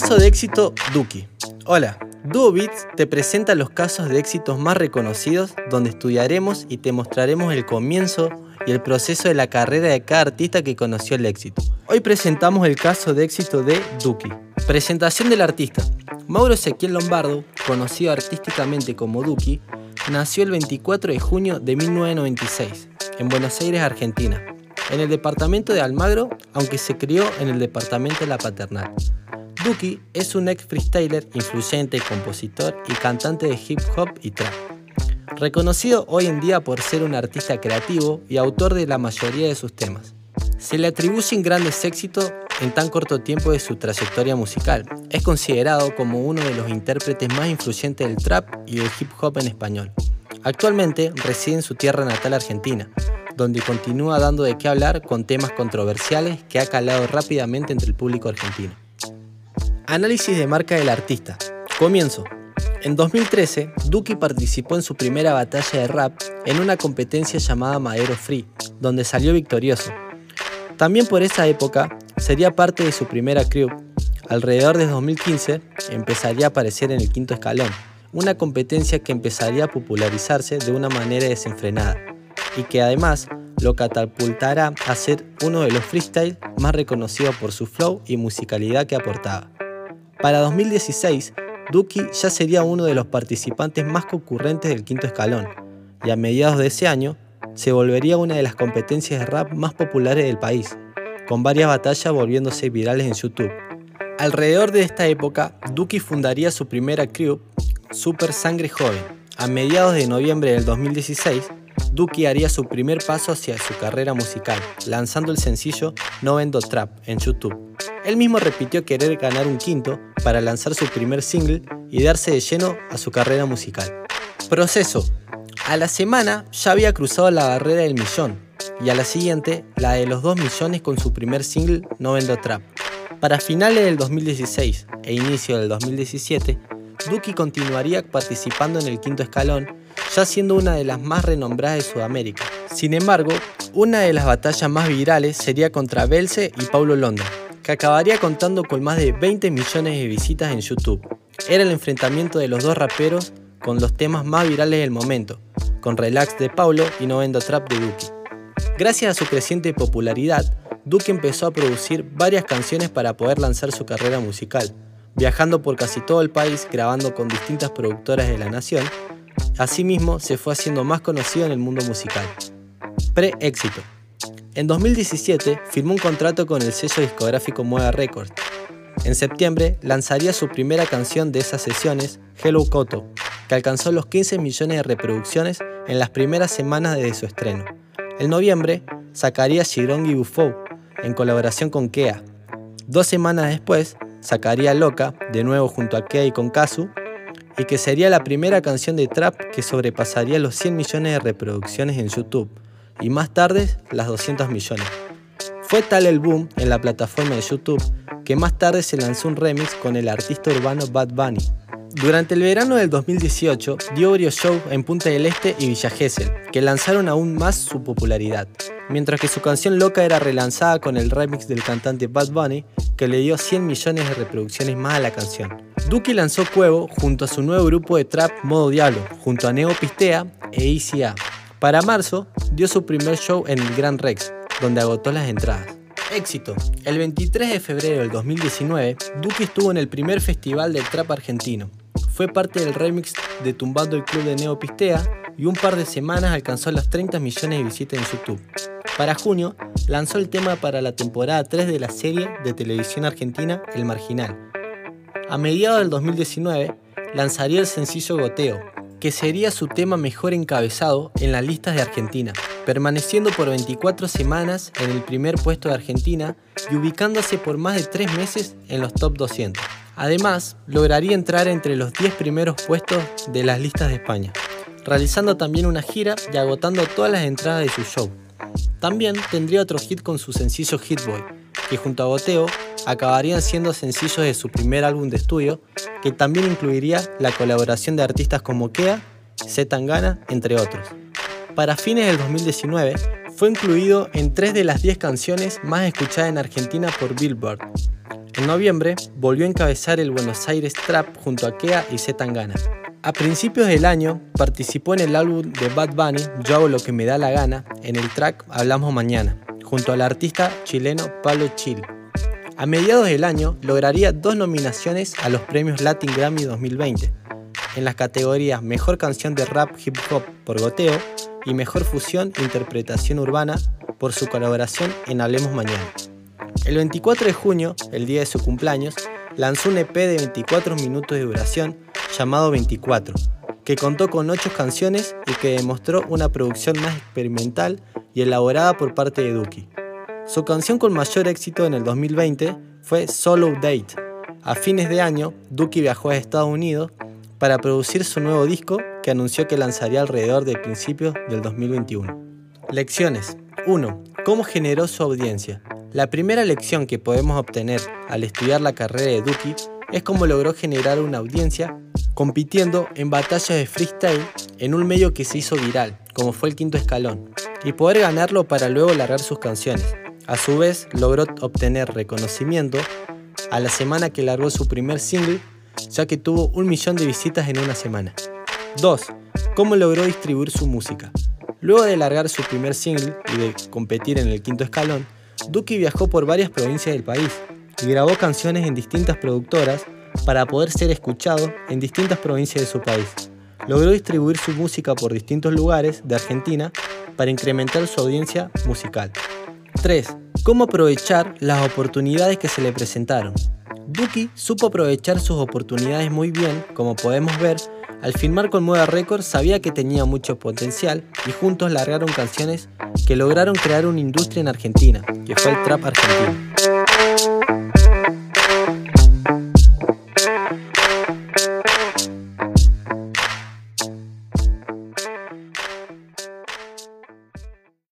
Caso de éxito Duki. Hola, Duo Beats te presenta los casos de éxitos más reconocidos donde estudiaremos y te mostraremos el comienzo y el proceso de la carrera de cada artista que conoció el éxito. Hoy presentamos el caso de éxito de Duki. Presentación del artista. Mauro Ezequiel Lombardo, conocido artísticamente como Duki, nació el 24 de junio de 1996 en Buenos Aires, Argentina, en el departamento de Almagro, aunque se crió en el departamento de La Paternal. Duki es un ex freestyler, influyente, compositor y cantante de hip hop y trap. Reconocido hoy en día por ser un artista creativo y autor de la mayoría de sus temas. Se le atribuyen grandes éxitos en tan corto tiempo de su trayectoria musical. Es considerado como uno de los intérpretes más influyentes del trap y del hip hop en español. Actualmente reside en su tierra natal Argentina, donde continúa dando de qué hablar con temas controversiales que ha calado rápidamente entre el público argentino. Análisis de marca del artista. Comienzo. En 2013, Duki participó en su primera batalla de rap en una competencia llamada Madero Free, donde salió victorioso. También por esa época sería parte de su primera crew. Alrededor de 2015 empezaría a aparecer en el quinto escalón, una competencia que empezaría a popularizarse de una manera desenfrenada y que además lo catapultará a ser uno de los freestyle más reconocidos por su flow y musicalidad que aportaba. Para 2016, Duki ya sería uno de los participantes más concurrentes del quinto escalón, y a mediados de ese año se volvería una de las competencias de rap más populares del país, con varias batallas volviéndose virales en YouTube. Alrededor de esta época, Duki fundaría su primera crew, Super Sangre Joven. A mediados de noviembre del 2016, Duki haría su primer paso hacia su carrera musical, lanzando el sencillo No Vendo Trap en YouTube. Él mismo repitió querer ganar un quinto para lanzar su primer single y darse de lleno a su carrera musical. Proceso. A la semana ya había cruzado la barrera del millón y a la siguiente la de los 2 millones con su primer single No Vendo Trap. Para finales del 2016 e inicio del 2017, Duki continuaría participando en el quinto escalón ya siendo una de las más renombradas de Sudamérica. Sin embargo, una de las batallas más virales sería contra Belce y Paulo Londra, que acabaría contando con más de 20 millones de visitas en YouTube. Era el enfrentamiento de los dos raperos con los temas más virales del momento, con Relax de Paulo y No Vendo Trap de Duki. Gracias a su creciente popularidad, Duki empezó a producir varias canciones para poder lanzar su carrera musical, viajando por casi todo el país grabando con distintas productoras de la nación Asimismo, se fue haciendo más conocido en el mundo musical. Pre-éxito. En 2017 firmó un contrato con el sello discográfico Mueva Records. En septiembre lanzaría su primera canción de esas sesiones, Hello Koto, que alcanzó los 15 millones de reproducciones en las primeras semanas de su estreno. En noviembre sacaría Shirongi Bufou, en colaboración con Kea. Dos semanas después sacaría Loca, de nuevo junto a Kea y con Kazu, y que sería la primera canción de trap que sobrepasaría los 100 millones de reproducciones en YouTube y más tarde las 200 millones. Fue tal el boom en la plataforma de YouTube que más tarde se lanzó un remix con el artista urbano Bad Bunny. Durante el verano del 2018 dio varios shows en Punta del Este y Villa Gesell, que lanzaron aún más su popularidad, mientras que su canción Loca era relanzada con el remix del cantante Bad Bunny, que le dio 100 millones de reproducciones más a la canción. Duki lanzó Cuevo junto a su nuevo grupo de trap Modo Diablo, junto a Neo Pistea e ICA. Para marzo, dio su primer show en el Gran Rex, donde agotó las entradas. Éxito. El 23 de febrero del 2019, Duki estuvo en el primer festival del trap argentino. Fue parte del remix de Tumbando el Club de Neo Pistea y un par de semanas alcanzó los 30 millones de visitas en YouTube. Para junio, lanzó el tema para la temporada 3 de la serie de televisión argentina El Marginal, a mediados del 2019 lanzaría el sencillo Goteo, que sería su tema mejor encabezado en las listas de Argentina, permaneciendo por 24 semanas en el primer puesto de Argentina y ubicándose por más de 3 meses en los top 200. Además, lograría entrar entre los 10 primeros puestos de las listas de España, realizando también una gira y agotando todas las entradas de su show. También tendría otro hit con su sencillo Hit Boy, que junto a Goteo acabarían siendo sencillos de su primer álbum de estudio, que también incluiría la colaboración de artistas como Kea, Z Tangana, entre otros. Para fines del 2019, fue incluido en tres de las 10 canciones más escuchadas en Argentina por Billboard. En noviembre volvió a encabezar el Buenos Aires Trap junto a Kea y Z Tangana. A principios del año participó en el álbum de Bad Bunny Yo hago lo que me da la gana en el track Hablamos Mañana, junto al artista chileno Pablo Chil. A mediados del año lograría dos nominaciones a los premios Latin Grammy 2020, en las categorías Mejor Canción de Rap Hip Hop por Goteo y Mejor Fusión e Interpretación Urbana por su colaboración en Hablemos Mañana. El 24 de junio, el día de su cumpleaños, lanzó un EP de 24 minutos de duración llamado 24, que contó con 8 canciones y que demostró una producción más experimental y elaborada por parte de Duki. Su canción con mayor éxito en el 2020 fue Solo Date. A fines de año, Duki viajó a Estados Unidos para producir su nuevo disco que anunció que lanzaría alrededor de principios del 2021. Lecciones. 1. ¿Cómo generó su audiencia? La primera lección que podemos obtener al estudiar la carrera de Duki es cómo logró generar una audiencia compitiendo en batallas de freestyle en un medio que se hizo viral, como fue el quinto escalón, y poder ganarlo para luego largar sus canciones. A su vez, logró obtener reconocimiento a la semana que largó su primer single, ya que tuvo un millón de visitas en una semana. 2. ¿Cómo logró distribuir su música? Luego de largar su primer single y de competir en el quinto escalón, Duki viajó por varias provincias del país y grabó canciones en distintas productoras para poder ser escuchado en distintas provincias de su país. Logró distribuir su música por distintos lugares de Argentina para incrementar su audiencia musical. 3. ¿Cómo aprovechar las oportunidades que se le presentaron? Duki supo aprovechar sus oportunidades muy bien, como podemos ver, al filmar con Moda Records sabía que tenía mucho potencial y juntos largaron canciones que lograron crear una industria en Argentina, que fue el trap argentino.